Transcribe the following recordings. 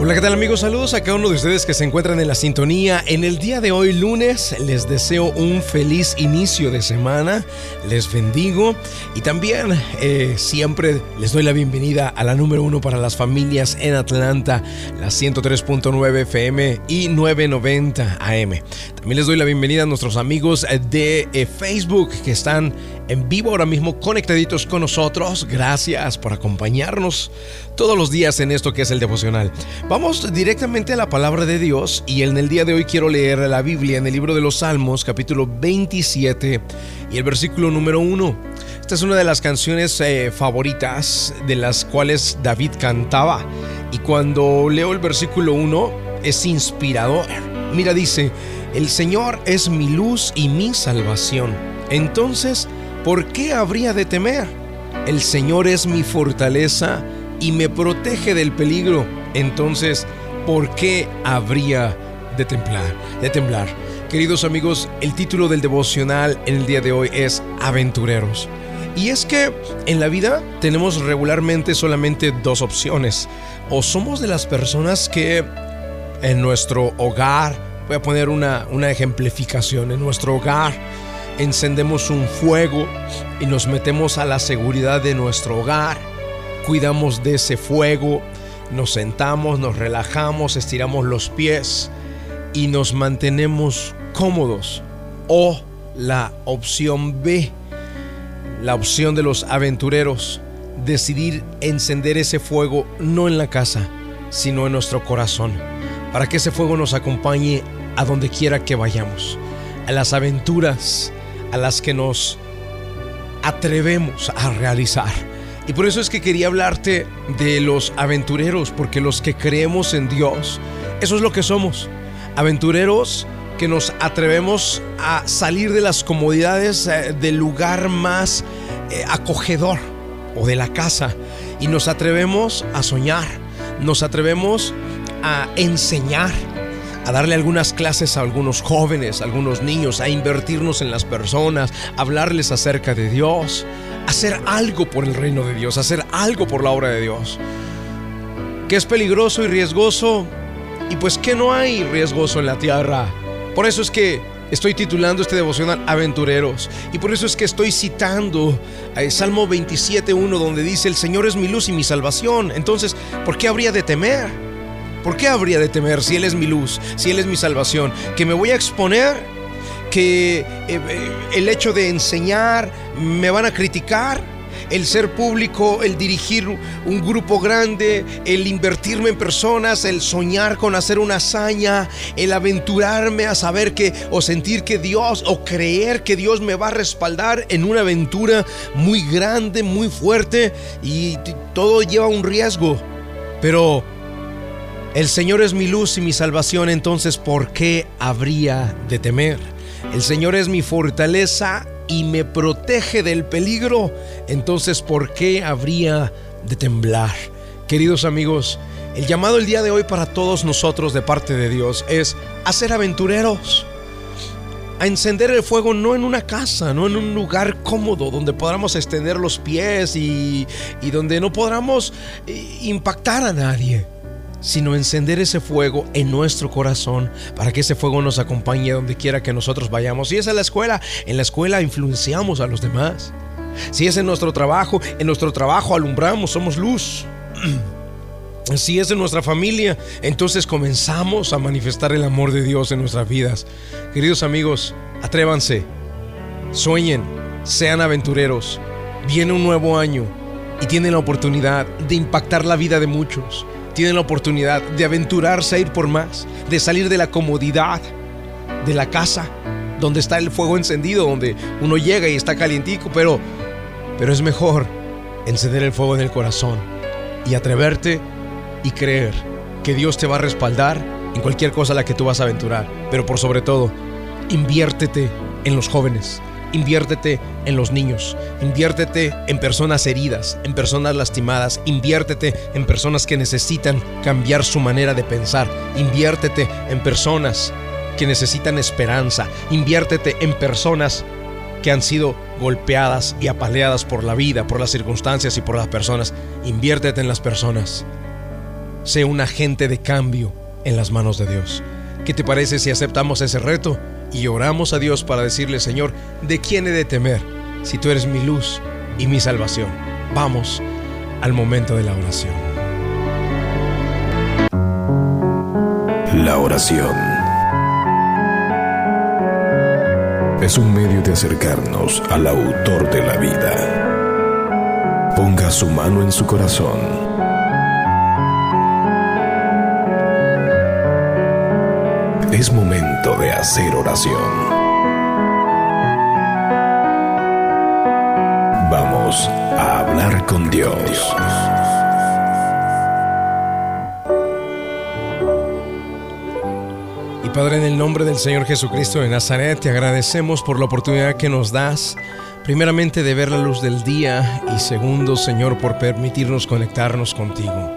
Hola, ¿qué tal amigos? Saludos a cada uno de ustedes que se encuentran en la sintonía. En el día de hoy, lunes, les deseo un feliz inicio de semana. Les bendigo y también eh, siempre les doy la bienvenida a la número uno para las familias en Atlanta, la 103.9 FM y 990 AM. También les doy la bienvenida a nuestros amigos de eh, Facebook que están en vivo ahora mismo conectaditos con nosotros. Gracias por acompañarnos todos los días en esto que es el devocional. Vamos directamente a la palabra de Dios y en el día de hoy quiero leer la Biblia en el libro de los Salmos capítulo 27 y el versículo número 1. Esta es una de las canciones eh, favoritas de las cuales David cantaba y cuando leo el versículo 1 es inspirador. Mira, dice, el Señor es mi luz y mi salvación. Entonces, ¿por qué habría de temer? El Señor es mi fortaleza y me protege del peligro. Entonces, ¿por qué habría de temblar? De temblar. Queridos amigos, el título del devocional en el día de hoy es Aventureros. Y es que en la vida tenemos regularmente solamente dos opciones. O somos de las personas que en nuestro hogar, voy a poner una, una ejemplificación, en nuestro hogar encendemos un fuego y nos metemos a la seguridad de nuestro hogar, cuidamos de ese fuego, nos sentamos, nos relajamos, estiramos los pies y nos mantenemos cómodos. O la opción B, la opción de los aventureros, decidir encender ese fuego no en la casa, sino en nuestro corazón, para que ese fuego nos acompañe a donde quiera que vayamos, a las aventuras, a las que nos atrevemos a realizar. Y por eso es que quería hablarte de los aventureros, porque los que creemos en Dios, eso es lo que somos. Aventureros que nos atrevemos a salir de las comodidades eh, del lugar más eh, acogedor o de la casa y nos atrevemos a soñar, nos atrevemos a enseñar, a darle algunas clases a algunos jóvenes, a algunos niños, a invertirnos en las personas, a hablarles acerca de Dios, hacer algo por el reino de Dios, hacer algo por la obra de Dios. Que es peligroso y riesgoso, y pues que no hay riesgoso en la tierra. Por eso es que estoy titulando este devocional Aventureros. Y por eso es que estoy citando a Salmo 27.1 donde dice, el Señor es mi luz y mi salvación. Entonces, ¿por qué habría de temer? ¿Por qué habría de temer si Él es mi luz, si Él es mi salvación? ¿Que me voy a exponer? ¿Que eh, eh, el hecho de enseñar me van a criticar? el ser público, el dirigir un grupo grande, el invertirme en personas, el soñar con hacer una hazaña, el aventurarme a saber que o sentir que Dios o creer que Dios me va a respaldar en una aventura muy grande, muy fuerte y todo lleva un riesgo. Pero el Señor es mi luz y mi salvación, entonces ¿por qué habría de temer? El Señor es mi fortaleza y me protege del peligro, entonces ¿por qué habría de temblar? Queridos amigos, el llamado el día de hoy para todos nosotros de parte de Dios es a ser aventureros a encender el fuego no en una casa, no en un lugar cómodo donde podamos extender los pies y, y donde no podamos eh, impactar a nadie sino encender ese fuego en nuestro corazón para que ese fuego nos acompañe donde quiera que nosotros vayamos. Si es en la escuela, en la escuela influenciamos a los demás. Si es en nuestro trabajo, en nuestro trabajo alumbramos, somos luz. Si es en nuestra familia, entonces comenzamos a manifestar el amor de Dios en nuestras vidas. Queridos amigos, atrévanse, sueñen, sean aventureros. Viene un nuevo año y tienen la oportunidad de impactar la vida de muchos tienen la oportunidad de aventurarse a ir por más, de salir de la comodidad de la casa, donde está el fuego encendido, donde uno llega y está calientico, pero, pero es mejor encender el fuego en el corazón y atreverte y creer que Dios te va a respaldar en cualquier cosa a la que tú vas a aventurar. Pero por sobre todo, inviértete en los jóvenes, Inviértete en los niños, inviértete en personas heridas, en personas lastimadas, inviértete en personas que necesitan cambiar su manera de pensar, inviértete en personas que necesitan esperanza, inviértete en personas que han sido golpeadas y apaleadas por la vida, por las circunstancias y por las personas. Inviértete en las personas. sea un agente de cambio en las manos de Dios. ¿Qué te parece si aceptamos ese reto y oramos a Dios para decirle, Señor, ¿de quién he de temer si tú eres mi luz y mi salvación? Vamos al momento de la oración. La oración es un medio de acercarnos al autor de la vida. Ponga su mano en su corazón es momento de hacer oración. Vamos a hablar con Dios. Y Padre, en el nombre del Señor Jesucristo de Nazaret, te agradecemos por la oportunidad que nos das, primeramente de ver la luz del día y segundo, Señor, por permitirnos conectarnos contigo.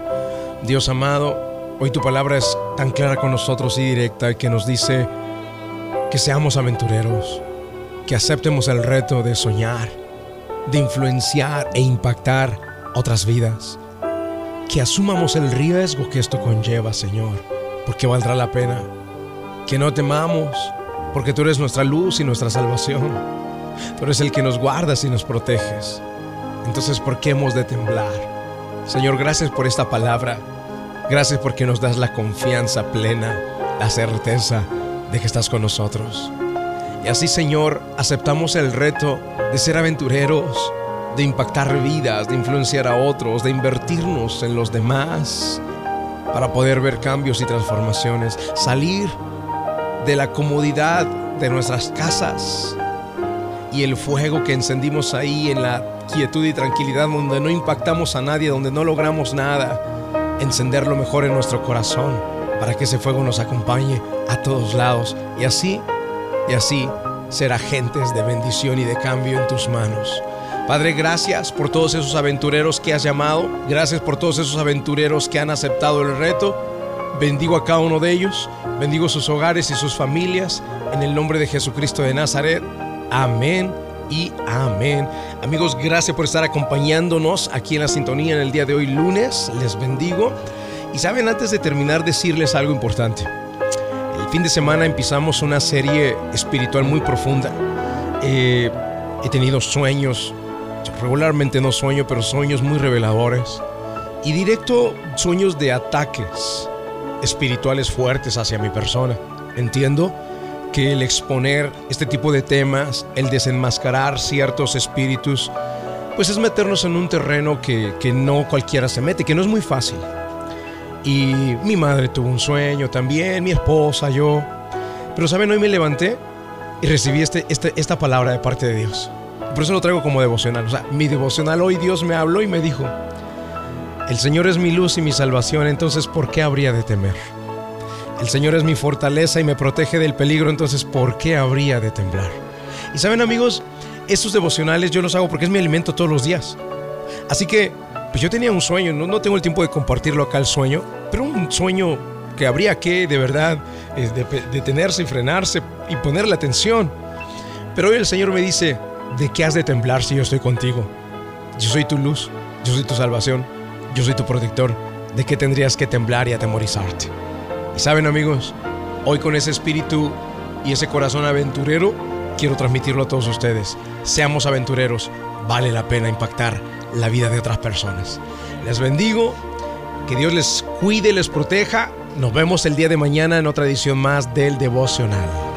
Dios amado, Hoy tu palabra es tan clara con nosotros y directa que nos dice que seamos aventureros, que aceptemos el reto de soñar, de influenciar e impactar otras vidas, que asumamos el riesgo que esto conlleva, Señor, porque valdrá la pena, que no temamos, porque tú eres nuestra luz y nuestra salvación, tú eres el que nos guardas y nos proteges. Entonces, ¿por qué hemos de temblar? Señor, gracias por esta palabra. Gracias porque nos das la confianza plena, la certeza de que estás con nosotros. Y así, Señor, aceptamos el reto de ser aventureros, de impactar vidas, de influenciar a otros, de invertirnos en los demás para poder ver cambios y transformaciones, salir de la comodidad de nuestras casas y el fuego que encendimos ahí en la quietud y tranquilidad donde no impactamos a nadie, donde no logramos nada encenderlo mejor en nuestro corazón para que ese fuego nos acompañe a todos lados y así, y así ser agentes de bendición y de cambio en tus manos. Padre, gracias por todos esos aventureros que has llamado, gracias por todos esos aventureros que han aceptado el reto. Bendigo a cada uno de ellos, bendigo sus hogares y sus familias, en el nombre de Jesucristo de Nazaret. Amén amén. Amigos, gracias por estar acompañándonos aquí en la sintonía en el día de hoy, lunes. Les bendigo. Y saben, antes de terminar, decirles algo importante. El fin de semana empezamos una serie espiritual muy profunda. Eh, he tenido sueños, regularmente no sueño, pero sueños muy reveladores. Y directo sueños de ataques espirituales fuertes hacia mi persona. Entiendo que el exponer este tipo de temas, el desenmascarar ciertos espíritus, pues es meternos en un terreno que, no cualquiera se mete, que no es muy fácil. Y mi madre tuvo un sueño también, mi esposa, yo. Pero saben, hoy me levanté y recibí este, este, esta palabra de parte de Dios. Por eso lo traigo como devocional. O sea, mi devocional hoy Dios me habló y me dijo, el Señor es mi luz y mi salvación, entonces ¿por qué habría de temer? El Señor es mi fortaleza y me protege del peligro, entonces ¿por qué habría de temblar? Y saben amigos, estos devocionales yo los hago porque es mi alimento todos los días. Así que, pues yo tenía un sueño, no, tengo el tiempo de compartirlo acá el sueño, pero un sueño que habría que de verdad eh, detenerse y frenarse y ponerle atención. Pero hoy el Señor me dice, ¿de qué has de temblar si yo estoy contigo? Yo soy tu luz, yo soy tu salvación, yo soy tu protector. ¿De qué tendrías que temblar y atemorizarte? Y saben amigos, hoy con ese espíritu y ese corazón aventurero, quiero transmitirlo a todos ustedes. Seamos aventureros, vale la pena impactar la vida de otras personas. Les bendigo, que Dios les cuide, les proteja. Nos vemos el día de mañana en otra edición más del devocional.